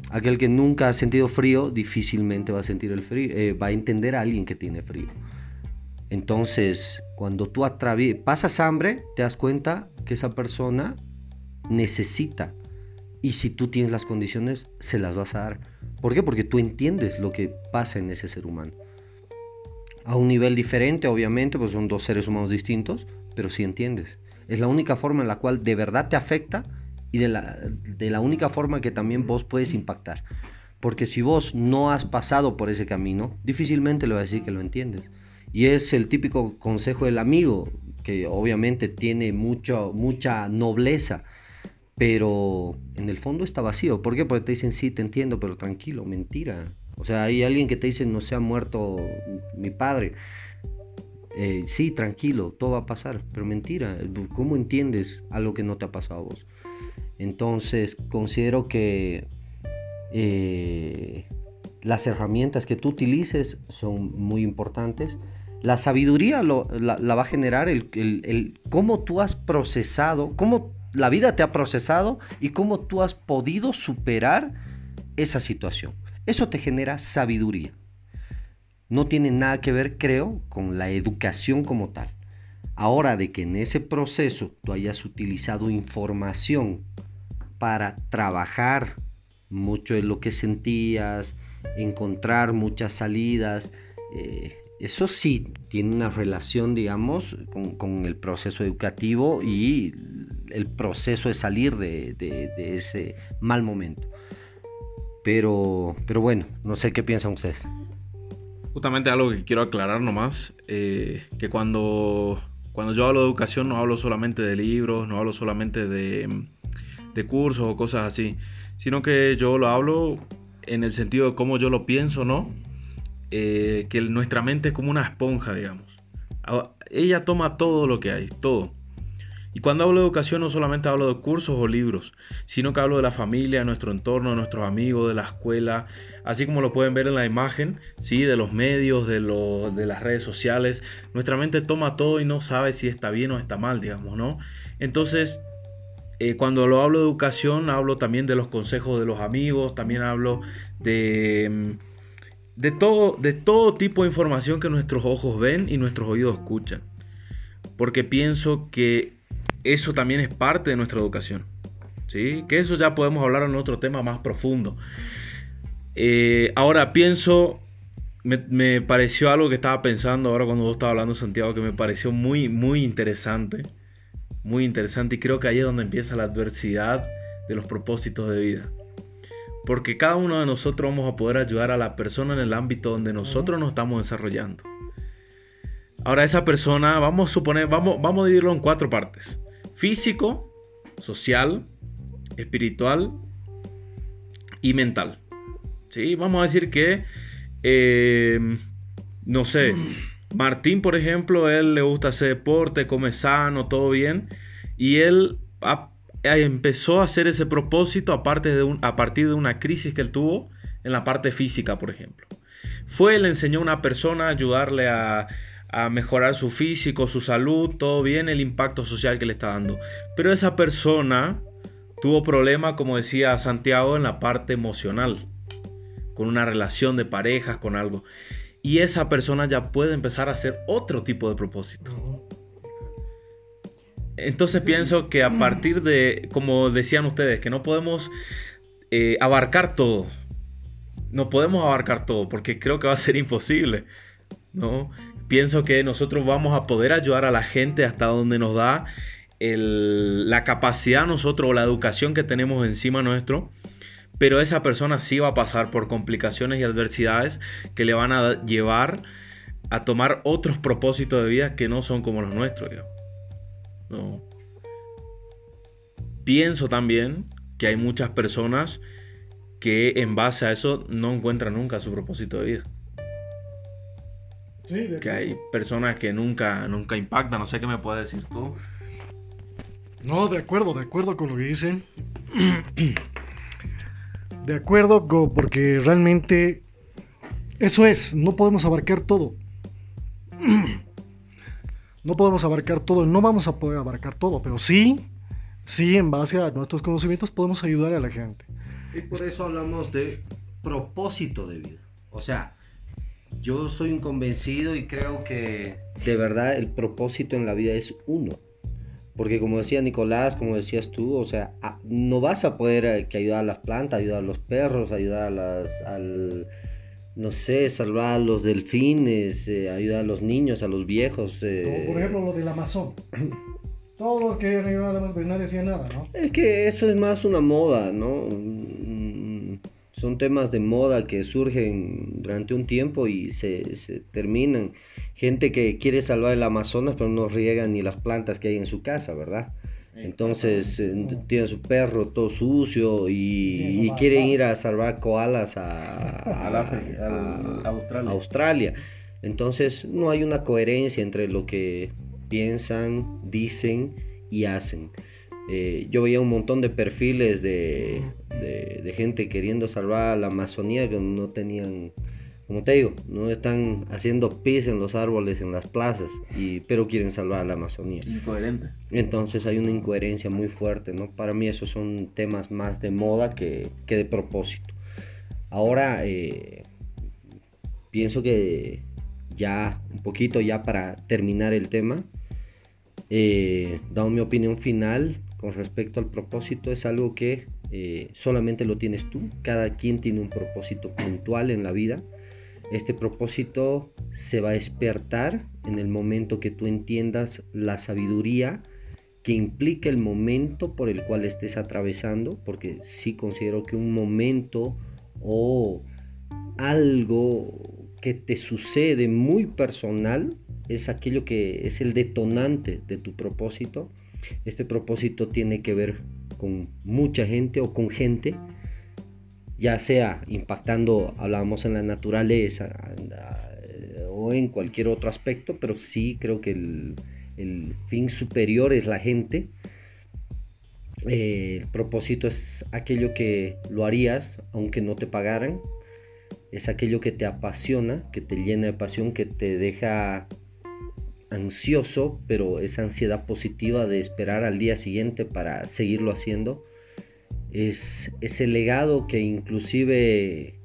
Aquel que nunca ha sentido frío difícilmente va a sentir el frío, eh, va a entender a alguien que tiene frío. Entonces, cuando tú pasas hambre, te das cuenta que esa persona necesita. Y si tú tienes las condiciones, se las vas a dar. ¿Por qué? Porque tú entiendes lo que pasa en ese ser humano. A un nivel diferente, obviamente, pues son dos seres humanos distintos, pero sí entiendes. Es la única forma en la cual de verdad te afecta y de la, única forma que también vos puedes impactar. Porque si vos no has pasado por ese camino, difícilmente le vas a decir que lo entiendes. Y es el típico consejo del amigo, que obviamente tiene mucho, mucha nobleza, pero en el fondo está vacío. ¿Por qué? Porque te dicen, sí, te entiendo, pero tranquilo, mentira. O sea, hay alguien que te dice, no se ha muerto mi padre. Eh, sí, tranquilo, todo va a pasar, pero mentira. ¿Cómo entiendes algo que no te ha pasado a vos? Entonces, considero que eh, las herramientas que tú utilices son muy importantes la sabiduría la, va a generar el, cómo tú has procesado, cómo la vida te ha procesado y cómo tú has podido superar esa situación. Eso te genera sabiduría. No tiene nada que ver, creo, con la educación como tal. Ahora de que en ese proceso tú hayas utilizado información para trabajar mucho de lo que sentías, encontrar muchas salidas, eh, eso sí tiene una relación, digamos, con, el proceso educativo y el proceso de salir de, ese mal momento. Pero, pero bueno, no sé qué piensan ustedes. Justamente algo que quiero aclarar nomás, eh, que cuando, cuando yo hablo de educación no hablo solamente de libros, no hablo solamente de, de cursos o cosas así, sino que yo lo hablo en el sentido de cómo yo lo pienso, ¿no? Eh, que nuestra mente es como una esponja, digamos. Ella toma todo lo que hay, todo. Y cuando hablo de educación no solamente hablo de cursos o libros, sino que hablo de la familia, de nuestro entorno, de nuestros amigos, de la escuela, así como lo pueden ver en la imagen, ¿sí? de los medios, de, de las redes sociales. Nuestra mente toma todo y no sabe si está bien o está mal, digamos, ¿no? Entonces, eh, cuando lo hablo de educación, hablo también de los consejos de los amigos, también hablo de mm, de todo, de todo tipo de información que nuestros ojos ven y nuestros oídos escuchan. Porque pienso que eso también es parte de nuestra educación. ¿sí? Que eso ya podemos hablar en otro tema más profundo. Eh, ahora pienso, me, pareció algo que estaba pensando ahora cuando vos estabas hablando, Santiago, que me pareció muy, muy interesante. Muy interesante y creo que ahí es donde empieza la adversidad de los propósitos de vida. Porque cada uno de nosotros vamos a poder ayudar a la persona en el ámbito donde nosotros nos estamos desarrollando. Ahora esa persona, vamos a suponer, vamos, vamos a dividirlo en cuatro partes. Físico, social, espiritual y mental. ¿Sí? Vamos a decir que, eh, no sé, Martín, por ejemplo, él le gusta hacer deporte, come sano, todo bien. Y él empezó a hacer ese propósito a partir de una crisis que él tuvo en la parte física, por ejemplo. Fue, le enseñó a una persona a ayudarle a, a mejorar su físico, su salud, todo bien, el impacto social que le está dando. Pero esa persona tuvo problemas, como decía Santiago, en la parte emocional, con una relación de parejas, con algo. Y esa persona ya puede empezar a hacer otro tipo de propósito. Entonces pienso que a partir de, como decían ustedes, que no podemos eh, abarcar todo. No podemos abarcar todo porque creo que va a ser imposible. ¿no? Pienso que nosotros vamos a poder ayudar a la gente hasta donde nos da la capacidad nosotros o la educación que tenemos encima nuestro. Pero esa persona sí va a pasar por complicaciones y adversidades que le van a llevar a tomar otros propósitos de vida que no son como los nuestros. No. Pienso también que hay muchas personas que en base a eso no encuentran nunca su propósito de vida. Sí, que hay personas que nunca, nunca impactan. No sé qué me puedes decir tú. No, de acuerdo, de acuerdo con lo que dicen. De acuerdo, porque realmente eso es, no podemos abarcar todo. no podemos abarcar todo, no vamos a poder abarcar todo, pero sí, sí, en base a nuestros conocimientos podemos ayudar a la gente. Y por eso hablamos de propósito de vida. O sea, yo soy un convencido y creo que de verdad el propósito en la vida es uno. Porque como decía Nicolás, como decías tú, o sea, no vas a poder eh, ayudar a las plantas, ayudar a los perros, ayudar a las, al, no sé, salvar a los delfines, eh, ayudar a los niños, a los viejos. Eh. por ejemplo lo del Amazonas. Todos querían ayudar a pero nadie decía nada, ¿no? Es que eso es más una moda, ¿no? Son temas de moda que surgen durante un tiempo y se, se terminan. Gente que quiere salvar el Amazonas pero no riega ni las plantas que hay en su casa, ¿verdad? Entonces eh, tiene su perro todo sucio y, quieren ir a salvar koalas a, Australia. Entonces no hay una coherencia entre lo que piensan, dicen y hacen. Eh, yo veía un montón de perfiles de, de, gente queriendo salvar la Amazonía que no tenían como te digo, no están haciendo pis en los árboles, en las plazas, y, pero quieren salvar a la Amazonía. Incoherente. Entonces hay una incoherencia muy fuerte, ¿no? Para mí esos son temas más de moda que, que de propósito. Ahora eh, pienso que ya un poquito ya para terminar el tema, eh, dado mi opinión final con respecto al propósito, es algo que eh, solamente lo tienes tú, cada quien tiene un propósito puntual en la vida. Este propósito se va a despertar en el momento que tú entiendas la sabiduría que implica el momento por el cual estés atravesando, porque sí considero que un momento o algo que te sucede muy personal es aquello que es el detonante de tu propósito. Este propósito tiene que ver con mucha gente o con gente, ya sea impactando, hablábamos en la naturaleza o en cualquier otro aspecto, pero sí creo que el, el fin superior es la gente. Eh, el propósito es aquello que lo harías aunque no te pagaran. Es aquello que te apasiona, que te llena de pasión, que te deja ansioso, pero esa ansiedad positiva de esperar al día siguiente para seguirlo haciendo. Es ese legado que inclusive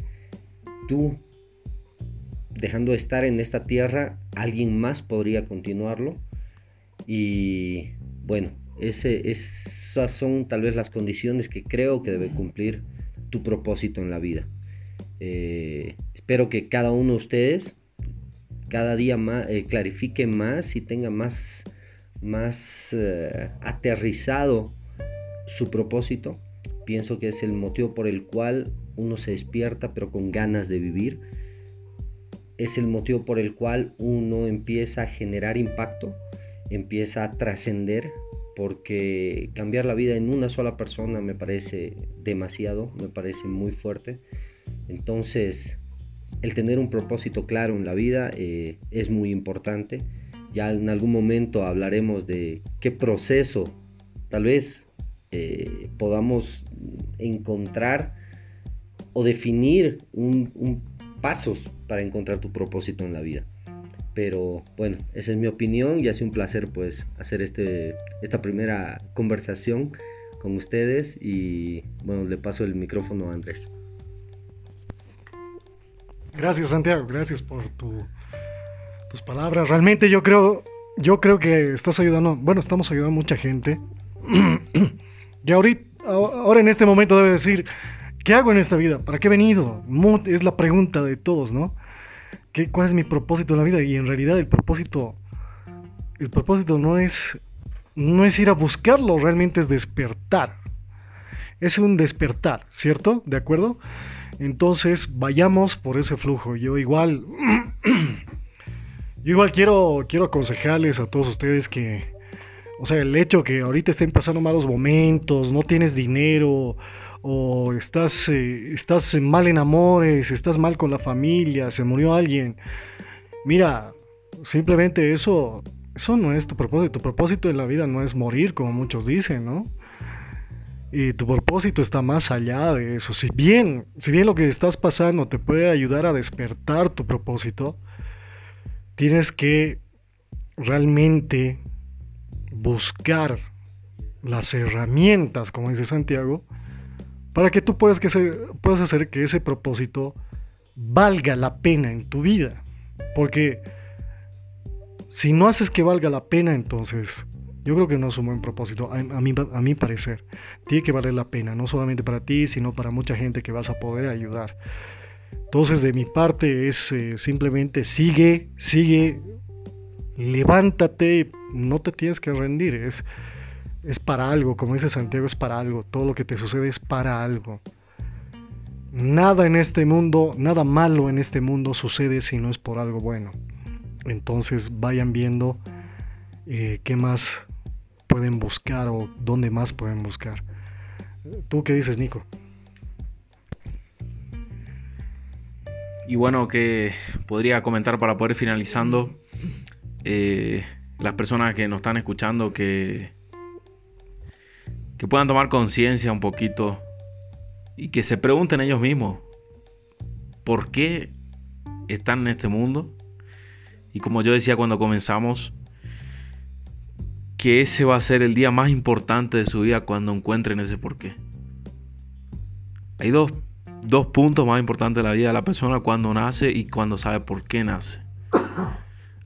tú, dejando de estar en esta tierra, alguien más podría continuarlo. Y bueno, ese, esas son tal vez las condiciones que creo que debe cumplir tu propósito en la vida. Eh, espero que cada uno de ustedes cada día más, eh, clarifique más y tenga más, más eh, aterrizado su propósito. Pienso que es el motivo por el cual uno se despierta pero con ganas de vivir. Es el motivo por el cual uno empieza a generar impacto, empieza a trascender, porque cambiar la vida en una sola persona me parece demasiado, me parece muy fuerte. Entonces, el tener un propósito claro en la vida eh, es muy importante. Ya en algún momento hablaremos de qué proceso tal vez eh, podamos encontrar o definir pasos para encontrar tu propósito en la vida. Pero bueno, esa es mi opinión y ha sido un placer pues hacer este, esta primera conversación con ustedes y bueno, le paso el micrófono a Andrés. Gracias Santiago, gracias por tus palabras. Realmente yo creo, yo creo que estás ayudando, bueno, estamos ayudando a mucha gente. y ahorita, ahora en este momento debe decir, ¿qué hago en esta vida? ¿Para qué he venido? Es la pregunta de todos, ¿no? ¿Qué, ¿Cuál es mi propósito en la vida? Y en realidad el propósito, el propósito no es, no es ir a buscarlo, realmente es despertar. Es un despertar, ¿cierto? ¿De acuerdo? Entonces, vayamos por ese flujo. Yo igual, yo igual quiero, quiero aconsejarles a todos ustedes que, o sea, el hecho que ahorita estén pasando malos momentos, no tienes dinero, o estás, eh, estás mal en amores, estás mal con la familia, se murió alguien. Mira, simplemente eso, eso no es tu propósito. Tu propósito en la vida no es morir, como muchos dicen, ¿no? Y tu propósito está más allá de eso. Si bien, si bien lo que estás pasando te puede ayudar a despertar tu propósito, tienes que realmente buscar las herramientas, como dice Santiago, para que tú puedas, que puedas hacer que ese propósito valga la pena en tu vida. Porque si no haces que valga la pena, entonces yo creo que no es un buen propósito, a, mi, a mi parecer. Tiene que valer la pena, no solamente para ti, sino para mucha gente que vas a poder ayudar. Entonces, de mi parte es eh, simplemente sigue, sigue, levántate, no te tienes que rendir. Es, es para algo, como dice Santiago, es para algo. Todo lo que te sucede es para algo. Nada en este mundo, nada malo en este mundo sucede si no es por algo bueno. Entonces vayan viendo eh, qué más pueden buscar o dónde más pueden buscar. ¿Tú qué dices, Nico? Y bueno, que podría comentar para poder finalizando, eh, las personas que nos están escuchando, que, que puedan tomar conciencia un poquito y que se pregunten ellos mismos, ¿por qué están en este mundo? Y como yo decía cuando comenzamos, que ese va a ser el día más importante de su vida cuando encuentren ese porqué. Hay dos dos puntos más importantes de la vida de la persona cuando nace y cuando sabe por qué nace.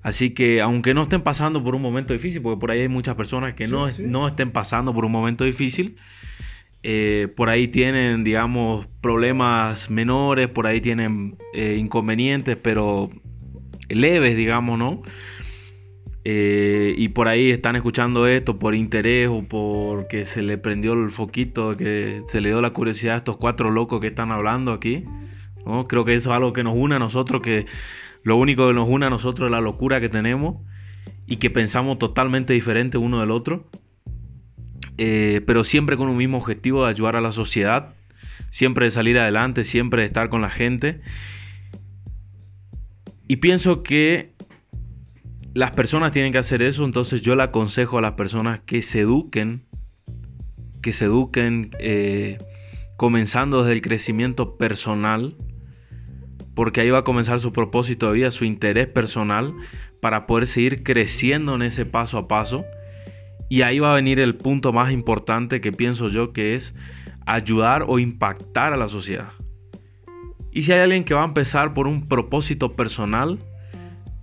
Así que aunque no estén pasando por un momento difícil, porque por ahí hay muchas personas que no, no estén pasando por un momento difícil, eh, por ahí tienen, digamos, problemas menores, por ahí tienen eh, inconvenientes, pero leves, digamos, ¿no? Eh, y por ahí están escuchando esto por interés o porque se le prendió el foquito, que se le dio la curiosidad a estos cuatro locos que están hablando aquí. ¿no? Creo que eso es algo que nos une a nosotros, que lo único que nos une a nosotros es la locura que tenemos y que pensamos totalmente diferente uno del otro. Eh, pero siempre con un mismo objetivo de ayudar a la sociedad, siempre de salir adelante, siempre de estar con la gente. Y pienso que las personas tienen que hacer eso, entonces yo le aconsejo a las personas que se eduquen, que se eduquen eh, comenzando desde el crecimiento personal, porque ahí va a comenzar su propósito de vida, su interés personal, para poder seguir creciendo en ese paso a paso. Y ahí va a venir el punto más importante que pienso yo, que es ayudar o impactar a la sociedad. Y si hay alguien que va a empezar por un propósito personal,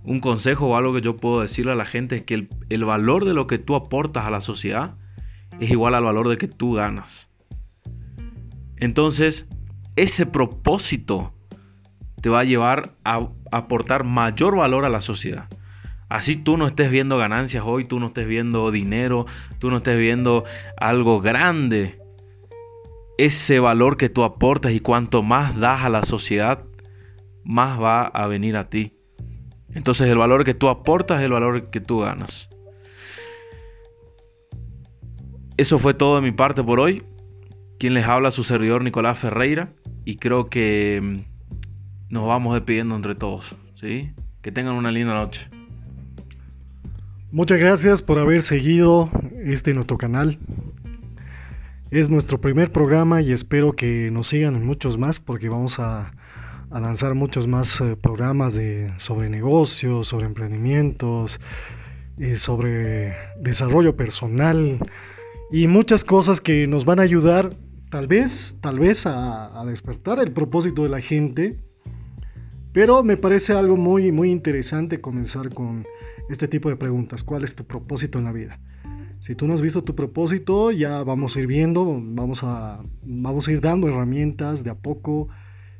un consejo o algo que yo puedo decirle a la gente es que el, valor de lo que tú aportas a la sociedad es igual al valor de que tú ganas. Entonces, ese propósito te va a llevar a aportar mayor valor a la sociedad. Así tú no estés viendo ganancias hoy, tú no estés viendo dinero, tú no estés viendo algo grande. Ese valor que tú aportas y cuanto más das a la sociedad, más va a venir a ti. Entonces el valor que tú aportas es el valor que tú ganas. Eso fue todo de mi parte por hoy. Quien les habla su servidor Nicolás Ferreira y creo que mm, nos vamos despidiendo entre todos. ¿sí? Que tengan una linda noche. Muchas gracias por haber seguido este nuestro canal. Es nuestro primer programa y espero que nos sigan muchos más porque vamos a a lanzar muchos más eh, programas de, sobre negocios, sobre emprendimientos, eh, sobre desarrollo personal y muchas cosas que nos van a ayudar tal vez, tal vez a, a, despertar el propósito de la gente. Pero me parece algo muy, muy interesante comenzar con este tipo de preguntas. ¿Cuál es tu propósito en la vida? Si tú no has visto tu propósito, ya vamos a ir viendo, vamos a, vamos a ir dando herramientas de a poco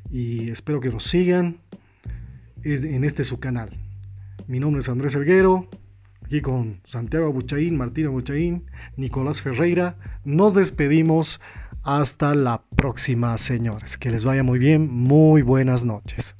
y espero que nos sigan en este su canal. Mi nombre es Andrés Elguero, aquí con Santiago Buchaín, Martina Buchaín, Nicolás Ferreira. Nos despedimos hasta la próxima, señores. Que les vaya muy bien, muy buenas noches.